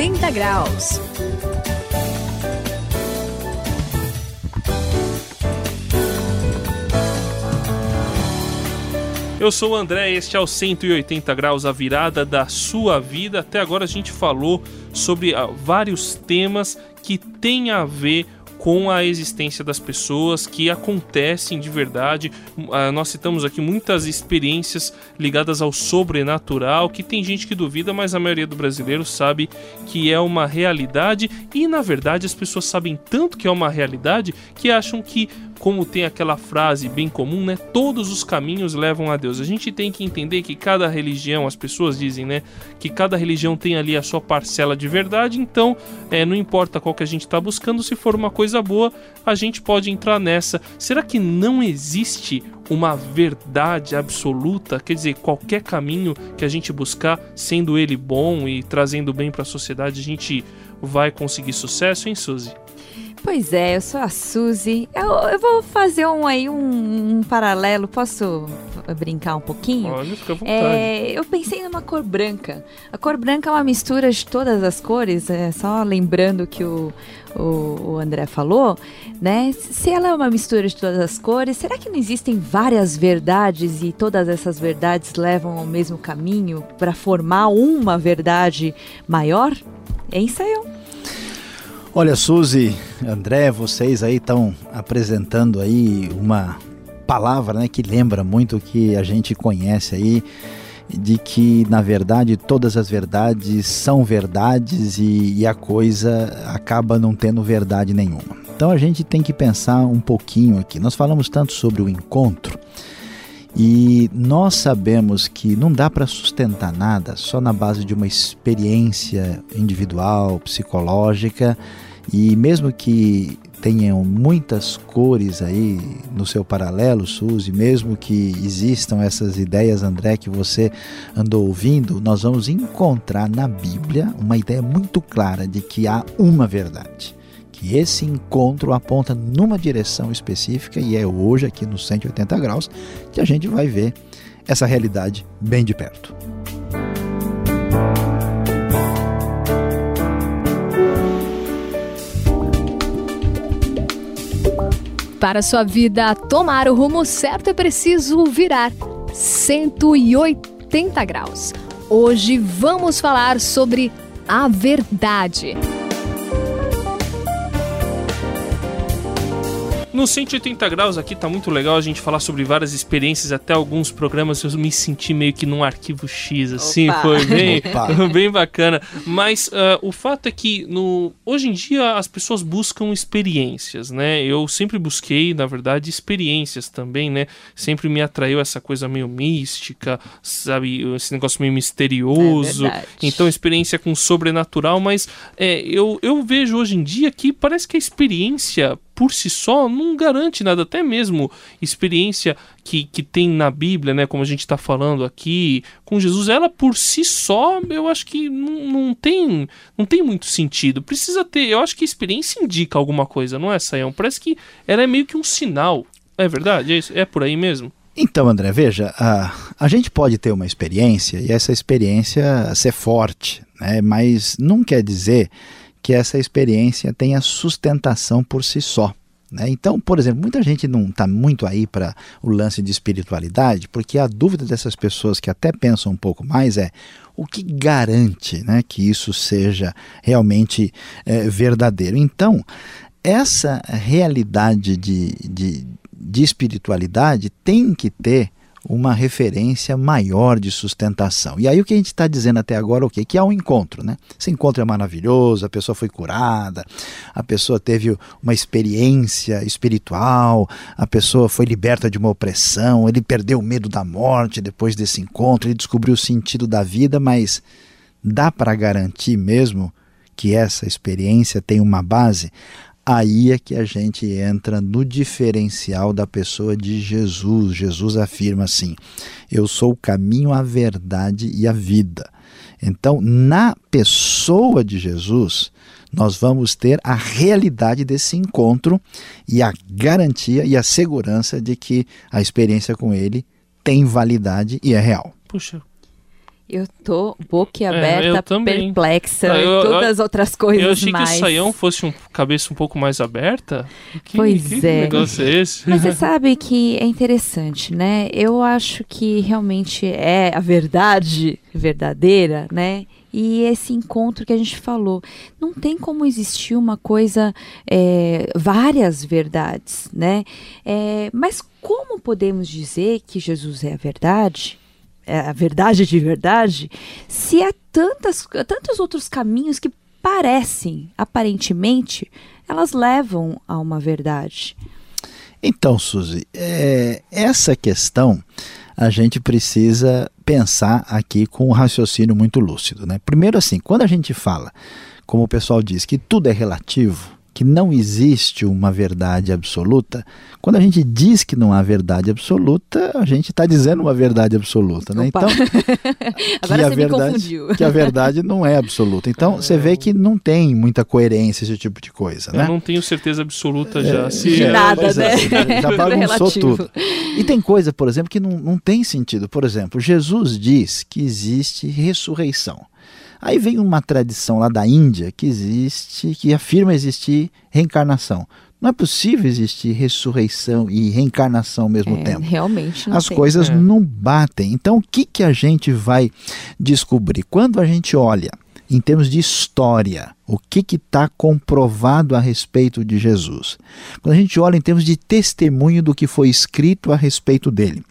180 graus. Eu sou o André, este é o 180 graus, a virada da sua vida. Até agora a gente falou sobre uh, vários temas que têm a ver com a existência das pessoas que acontecem de verdade. Uh, nós citamos aqui muitas experiências ligadas ao sobrenatural, que tem gente que duvida, mas a maioria do brasileiro sabe que é uma realidade e na verdade as pessoas sabem tanto que é uma realidade que acham que como tem aquela frase bem comum, né? Todos os caminhos levam a Deus. A gente tem que entender que cada religião, as pessoas dizem, né? Que cada religião tem ali a sua parcela de verdade, então é, não importa qual que a gente está buscando, se for uma coisa boa, a gente pode entrar nessa. Será que não existe uma verdade absoluta? Quer dizer, qualquer caminho que a gente buscar, sendo ele bom e trazendo bem para a sociedade, a gente vai conseguir sucesso, hein, Suzy? Pois é, eu sou a Suzy. Eu, eu vou fazer um aí um, um, paralelo. Posso brincar um pouquinho? Olha, fica à vontade. É, eu pensei numa cor branca. A cor branca é uma mistura de todas as cores. É só lembrando que o, o, o André falou, né? Se ela é uma mistura de todas as cores, será que não existem várias verdades e todas essas verdades levam ao mesmo caminho para formar uma verdade maior? Hein, saiu? Olha, Suzy, André, vocês aí estão apresentando aí uma palavra né, que lembra muito o que a gente conhece aí, de que na verdade todas as verdades são verdades e, e a coisa acaba não tendo verdade nenhuma. Então a gente tem que pensar um pouquinho aqui. Nós falamos tanto sobre o encontro. E nós sabemos que não dá para sustentar nada só na base de uma experiência individual, psicológica, e mesmo que tenham muitas cores aí no seu paralelo, Suzy, mesmo que existam essas ideias, André, que você andou ouvindo, nós vamos encontrar na Bíblia uma ideia muito clara de que há uma verdade que esse encontro aponta numa direção específica e é hoje aqui no 180 graus que a gente vai ver essa realidade bem de perto. Para sua vida tomar o rumo certo é preciso virar 180 graus. Hoje vamos falar sobre a verdade. No 180 graus aqui tá muito legal a gente falar sobre várias experiências, até alguns programas eu me senti meio que num arquivo X, assim, Opa. foi bem, bem bacana. Mas uh, o fato é que no, hoje em dia as pessoas buscam experiências, né? Eu sempre busquei, na verdade, experiências também, né? Sempre me atraiu essa coisa meio mística, sabe? Esse negócio meio misterioso. É então, experiência com sobrenatural, mas é, eu, eu vejo hoje em dia que parece que a experiência por si só não garante nada, até mesmo experiência que, que tem na Bíblia, né, como a gente está falando aqui, com Jesus, ela por si só, eu acho que não, não, tem, não tem muito sentido. Precisa ter, eu acho que a experiência indica alguma coisa, não é, Sayão? Parece que ela é meio que um sinal. É verdade? É, isso? é por aí mesmo? Então, André, veja, a, a gente pode ter uma experiência e essa experiência ser forte, né, mas não quer dizer que essa experiência tenha sustentação por si só. Né? Então, por exemplo, muita gente não está muito aí para o lance de espiritualidade, porque a dúvida dessas pessoas que até pensam um pouco mais é o que garante né, que isso seja realmente é, verdadeiro. Então, essa realidade de, de, de espiritualidade tem que ter uma referência maior de sustentação. E aí o que a gente está dizendo até agora é o quê? Que há um encontro, né? Esse encontro é maravilhoso, a pessoa foi curada, a pessoa teve uma experiência espiritual, a pessoa foi liberta de uma opressão, ele perdeu o medo da morte depois desse encontro, ele descobriu o sentido da vida, mas dá para garantir mesmo que essa experiência tem uma base? Aí é que a gente entra no diferencial da pessoa de Jesus. Jesus afirma assim: Eu sou o caminho, a verdade e a vida. Então, na pessoa de Jesus, nós vamos ter a realidade desse encontro e a garantia e a segurança de que a experiência com ele tem validade e é real. Puxa, Eu tô boquiaberta, é, perplexa, ah, eu, todas as outras coisas Eu achei mais. que o Saião fosse um cabeça um pouco mais aberta. Que, pois que é. negócio é esse? Mas você sabe que é interessante, né? Eu acho que realmente é a verdade verdadeira, né? E esse encontro que a gente falou, não tem como existir uma coisa, é, várias verdades, né? É, mas como podemos dizer que Jesus é a verdade? É a verdade de verdade, se há tantas, tantos outros caminhos que parecem, aparentemente, elas levam a uma verdade. Então, Suzy, é, essa questão a gente precisa pensar aqui com um raciocínio muito lúcido. Né? Primeiro, assim, quando a gente fala, como o pessoal diz, que tudo é relativo, que não existe uma verdade absoluta, quando a gente diz que não há verdade absoluta, a gente está dizendo uma verdade absoluta, né? Opa. Então, Agora que você a verdade, me confundiu. que a verdade não é absoluta. Então, você vê que não tem muita coerência esse tipo de coisa, né? Eu não tenho certeza absoluta já. É, se de é- nada, pois é, né? já Tudo bagunçou tudo. E tem coisa, por exemplo, que não, não tem sentido. Por exemplo, Jesus diz que existe ressurreição. Aí vem uma tradição lá da Índia que existe, que afirma existir reencarnação. Não é possível existir ressurreição e reencarnação ao mesmo É, tempo. realmente não As tem. coisas É. não batem. Então, o que, que a gente vai descobrir? Quando a gente olha em termos de história, o que está comprovado a respeito de Jesus? Quando a gente olha em termos de testemunho do que foi escrito a respeito dele.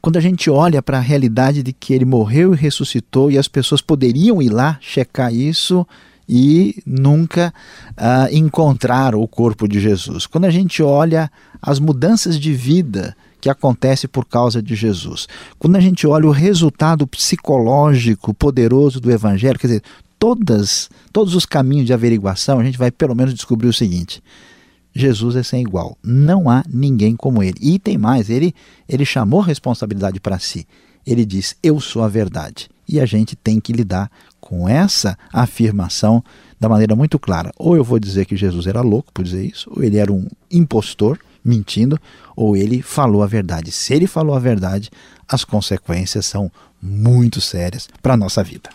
Quando a gente olha para a realidade de que ele morreu e ressuscitou e as pessoas poderiam ir lá checar isso e nunca ah, encontrar o corpo de Jesus. Quando a gente olha as mudanças de vida que acontece por causa de Jesus. Quando a gente olha o resultado psicológico poderoso do evangelho, quer dizer, todas, todos os caminhos de averiguação, a gente vai pelo menos descobrir o seguinte: Jesus é sem igual. Não há ninguém como ele. E tem mais, ele, ele chamou responsabilidade para si. Ele diz: Eu sou a verdade. E a gente tem que lidar com essa afirmação da maneira muito clara. Ou eu vou dizer que Jesus era louco por dizer isso, ou ele era um impostor mentindo, ou ele falou a verdade. Se ele falou a verdade, as consequências são muito sérias para a nossa vida.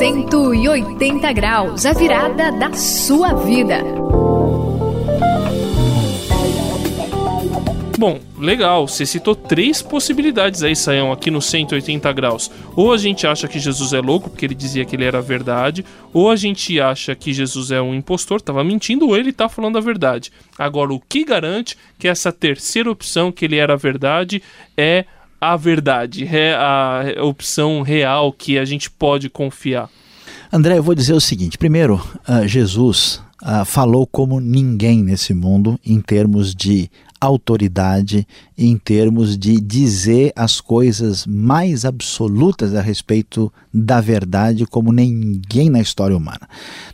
Cento e oitenta graus, a virada da sua vida. Bom, legal. Você citou três possibilidades aí, Saião, aqui no 180 graus. Ou a gente acha que Jesus é louco, porque ele dizia que ele era a verdade, ou a gente acha que Jesus é um impostor, estava mentindo, ou ele está falando a verdade. Agora, o que garante que essa terceira opção, que ele era a verdade, é a verdade, a opção real que a gente pode confiar? André, eu vou dizer o seguinte: primeiro, uh, Jesus uh, falou como ninguém nesse mundo em termos de autoridade, em termos de dizer as coisas mais absolutas a respeito da verdade, como ninguém na história humana.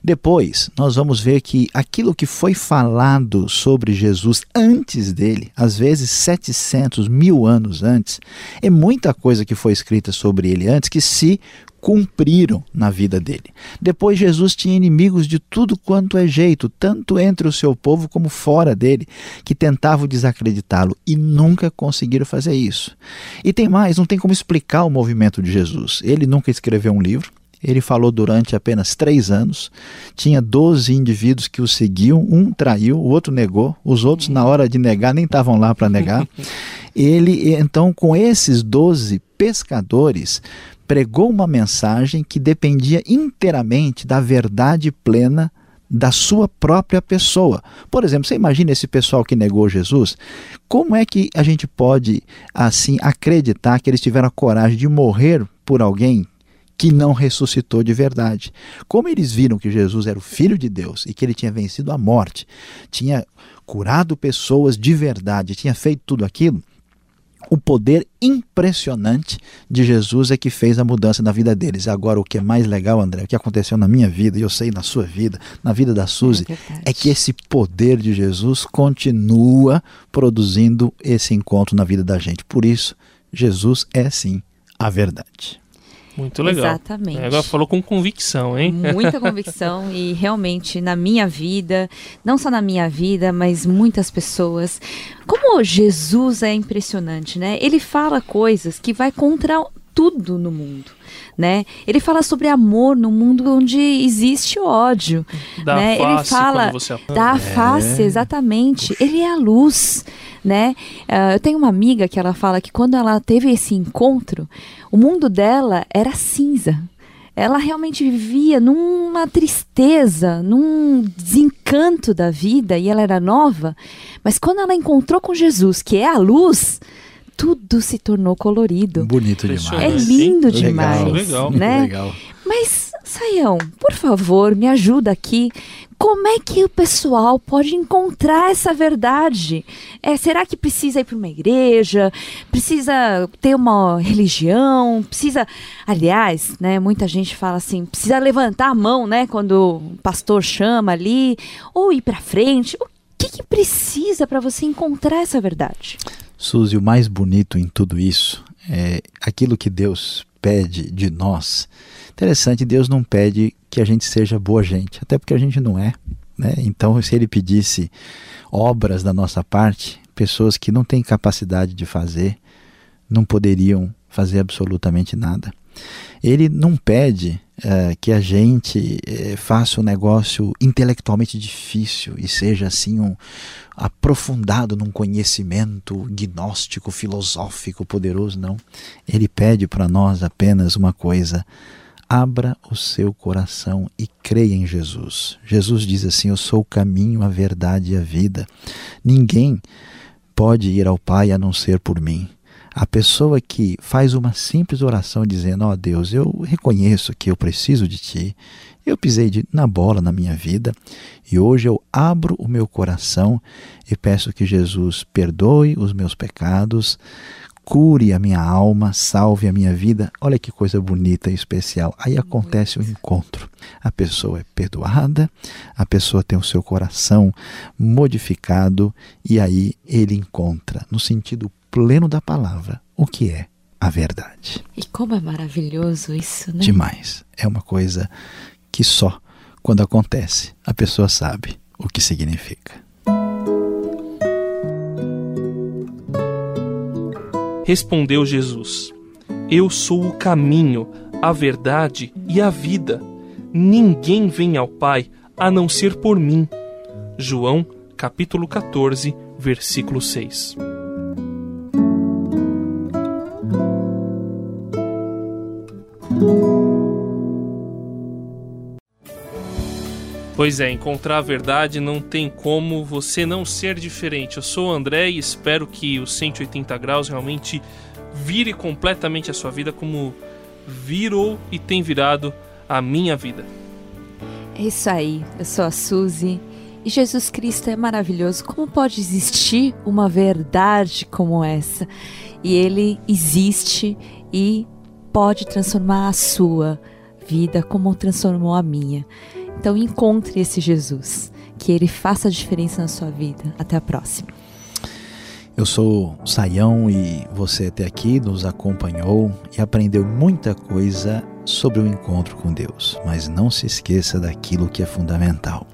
Depois, nós vamos ver que aquilo que foi falado sobre Jesus antes dele, às vezes 700 mil anos antes, é muita coisa que foi escrita sobre ele antes que se cumpriram na vida dele. Depois, Jesus tinha inimigos de tudo quanto é jeito, tanto entre o seu povo como fora dele, que tentavam desacreditá-lo e nunca conseguiram fazer isso. E tem mais, não tem como explicar o movimento de Jesus. Ele nunca escreveu um livro, ele falou durante apenas três anos. Tinha 12 indivíduos que o seguiam. Um traiu, o outro negou. Os outros, na hora de negar, nem estavam lá para negar. Ele, então, com esses 12 pescadores, pregou uma mensagem que dependia inteiramente da verdade plena da sua própria pessoa. Por exemplo, você imagina esse pessoal que negou Jesus? Como é que a gente pode assim acreditar que eles tiveram a coragem de morrer por alguém que não ressuscitou de verdade? Como eles viram que Jesus era o filho de Deus e que ele tinha vencido a morte, tinha curado pessoas de verdade, tinha feito tudo aquilo? O poder impressionante de Jesus é que fez a mudança na vida deles. Agora, o que é mais legal, André, o que aconteceu na minha vida, e eu sei na sua vida, na vida da Suzy, É é que esse poder de Jesus continua produzindo esse encontro na vida da gente. Por isso, Jesus é sim a verdade. Muito legal. Exatamente. É, agora falou com convicção, hein? Muita convicção e realmente na minha vida, não só na minha vida, mas muitas pessoas. Como Jesus é impressionante, né? Ele fala coisas que vai contra tudo no mundo, né? Ele fala sobre amor no mundo onde existe ódio, Da né? Ele face fala quando você da face, exatamente. Ele é a luz, né? Ah, eu tenho uma amiga que ela fala que quando ela teve esse encontro, o mundo dela era cinza. Ela realmente vivia numa tristeza, num desencanto da vida e ela era nova. Mas quando ela encontrou com Jesus, que é a luz, tudo se tornou colorido. Bonito É demais. lindo Legal, demais, legal. né? Legal. Mas, Saião, por favor, me ajuda aqui. Como é que o pessoal pode encontrar essa verdade? É, será que precisa ir para uma igreja? Precisa ter uma religião? Precisa, aliás, né? Muita gente fala assim, precisa levantar a mão, né? Quando o pastor chama ali, ou ir para frente. O que, que precisa para você encontrar essa verdade? Suzy, o mais bonito em tudo isso é aquilo que Deus pede de nós. Interessante, Deus não pede que a gente seja boa gente, até porque a gente não é. Né? Então, se Ele pedisse obras da nossa parte, pessoas que não têm capacidade de fazer, não poderiam fazer absolutamente nada. Ele não pede eh, que a gente eh, faça um negócio intelectualmente difícil e seja assim um aprofundado num conhecimento gnóstico, filosófico, poderoso, não. Ele pede para nós apenas uma coisa: abra o seu coração e creia em Jesus. Jesus diz assim: Eu sou o caminho, a verdade e a vida. Ninguém pode ir ao Pai a não ser por mim. A pessoa que faz uma simples oração dizendo: Ó oh Deus, eu reconheço que eu preciso de Ti, eu pisei de, na bola na minha vida e hoje eu abro o meu coração e peço que Jesus perdoe os meus pecados, cure a minha alma, salve a minha vida. Olha que coisa bonita e especial. Aí acontece o encontro. A pessoa é perdoada, a pessoa tem o seu coração modificado e aí ele encontra, no sentido pleno da palavra, o que é a verdade. E como é maravilhoso isso, né? Demais. É uma coisa que só quando acontece a pessoa sabe o que significa. Respondeu Jesus: Eu sou o caminho, a verdade e a vida. Ninguém vem ao Pai a não ser por mim. João, capítulo 14, versículo 6. Pois é, encontrar a verdade não tem como você não ser diferente. Eu sou o André e espero que o 180 graus realmente vire completamente a sua vida como virou e tem virado a minha vida. É isso aí, eu sou a Suzy e Jesus Cristo é maravilhoso. Como pode existir uma verdade como essa? E ele existe e pode transformar a sua vida como transformou a minha. Então encontre esse Jesus, que ele faça a diferença na sua vida. Até a próxima. Eu sou Saião e você até aqui nos acompanhou e aprendeu muita coisa sobre o encontro com Deus. Mas não se esqueça daquilo que é fundamental.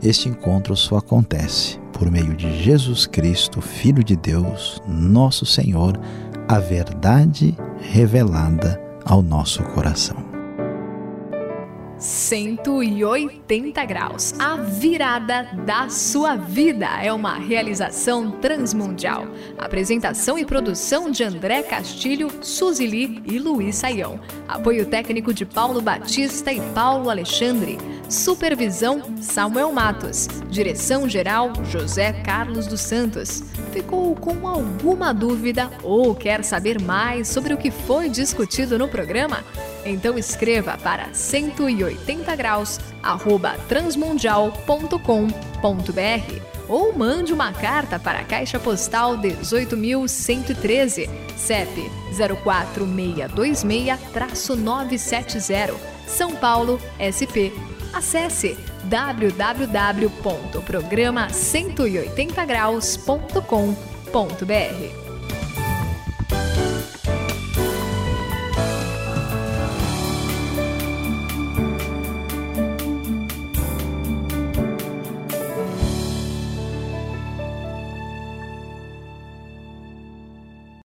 Este encontro só acontece por meio de Jesus Cristo, Filho de Deus, nosso Senhor, a verdade revelada ao nosso coração. 180 graus. A virada da sua vida é uma realização transmundial. Apresentação e produção de André Castilho, Suzy Lee e Luiz Saião. Apoio técnico de Paulo Batista e Paulo Alexandre. Supervisão Samuel Matos. Direção geral José Carlos dos Santos. Ficou com alguma dúvida ou quer saber mais sobre o que foi discutido no programa? Então escreva para 180 graus arroba transmundial.com.br ou mande uma carta para a Caixa Postal 18.113, CEP 04626-970, São Paulo, SP. Acesse www.programa180graus.com.br.